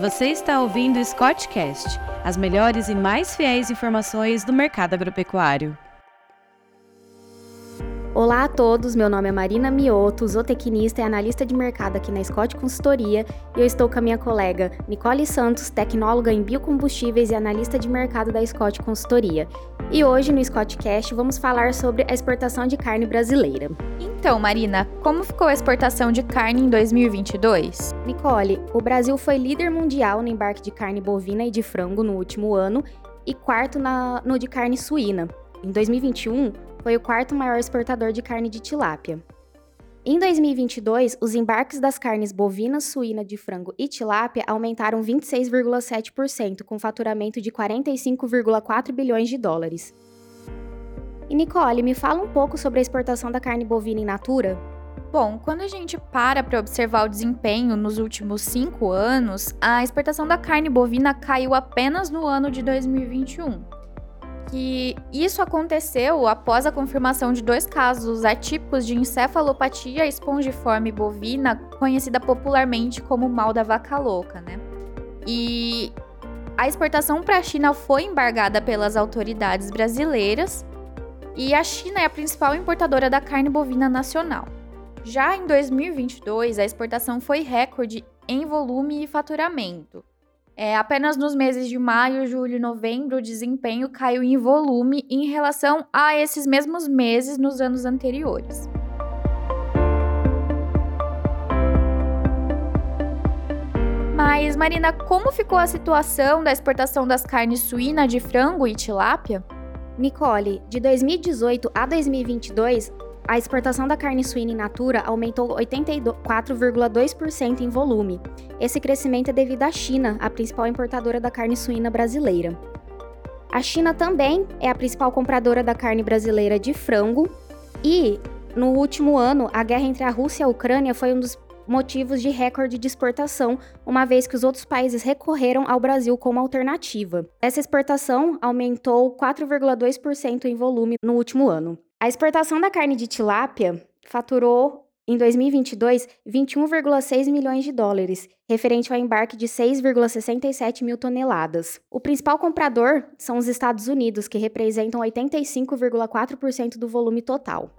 Você está ouvindo o Scottcast, as melhores e mais fiéis informações do mercado agropecuário. Olá a todos, meu nome é Marina Mioto, zootecnista e analista de mercado aqui na Scott Consultoria e eu estou com a minha colega Nicole Santos, tecnóloga em biocombustíveis e analista de mercado da Scott Consultoria. E hoje no Scottcast vamos falar sobre a exportação de carne brasileira. Então, Marina, como ficou a exportação de carne em 2022? Nicole, o Brasil foi líder mundial no embarque de carne bovina e de frango no último ano e quarto na, no de carne suína. Em 2021, foi o quarto maior exportador de carne de tilápia. Em 2022, os embarques das carnes bovina, suína, de frango e tilápia aumentaram 26,7%, com faturamento de 45,4 bilhões de dólares. E Nicole, me fala um pouco sobre a exportação da carne bovina in natura? Bom, quando a gente para para observar o desempenho nos últimos cinco anos, a exportação da carne bovina caiu apenas no ano de 2021 que isso aconteceu após a confirmação de dois casos atípicos de encefalopatia espongiforme bovina, conhecida popularmente como mal da vaca louca, né? E a exportação para a China foi embargada pelas autoridades brasileiras e a China é a principal importadora da carne bovina nacional. Já em 2022, a exportação foi recorde em volume e faturamento. É, apenas nos meses de maio, julho e novembro, o desempenho caiu em volume em relação a esses mesmos meses nos anos anteriores. Mas, Marina, como ficou a situação da exportação das carnes suína, de frango e tilápia? Nicole, de 2018 a 2022, a exportação da carne suína in natura aumentou 84,2% em volume. Esse crescimento é devido à China, a principal importadora da carne suína brasileira. A China também é a principal compradora da carne brasileira de frango e, no último ano, a guerra entre a Rússia e a Ucrânia foi um dos motivos de recorde de exportação, uma vez que os outros países recorreram ao Brasil como alternativa. Essa exportação aumentou 4,2% em volume no último ano. A exportação da carne de tilápia faturou em 2022 21,6 milhões de dólares, referente ao embarque de 6,67 mil toneladas. O principal comprador são os Estados Unidos, que representam 85,4% do volume total.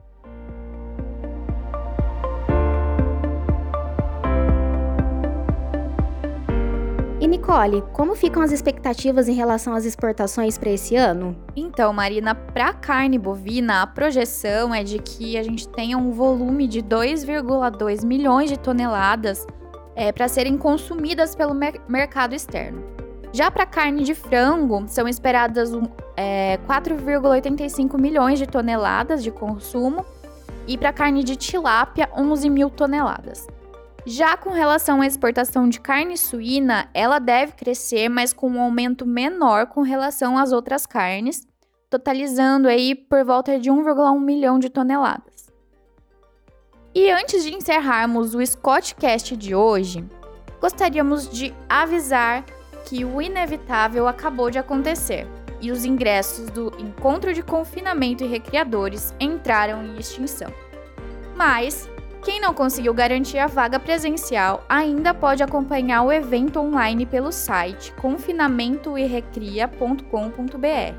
Nicole, como ficam as expectativas em relação às exportações para esse ano? Então, Marina, para carne bovina, a projeção é de que a gente tenha um volume de 2,2 milhões de toneladas é, para serem consumidas pelo mer mercado externo. Já para carne de frango, são esperadas é, 4,85 milhões de toneladas de consumo e para carne de tilápia, 11 mil toneladas. Já com relação à exportação de carne suína, ela deve crescer, mas com um aumento menor com relação às outras carnes, totalizando aí por volta de 1,1 milhão de toneladas. E antes de encerrarmos o Scottcast de hoje, gostaríamos de avisar que o inevitável acabou de acontecer e os ingressos do Encontro de Confinamento e Recriadores entraram em extinção. Mas quem não conseguiu garantir a vaga presencial ainda pode acompanhar o evento online pelo site confinamentoerecria.com.br.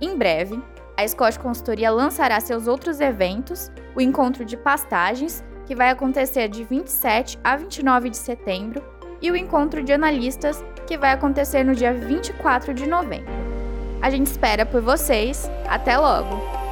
Em breve, a Scott Consultoria lançará seus outros eventos, o Encontro de Pastagens, que vai acontecer de 27 a 29 de setembro, e o Encontro de Analistas, que vai acontecer no dia 24 de novembro. A gente espera por vocês. Até logo!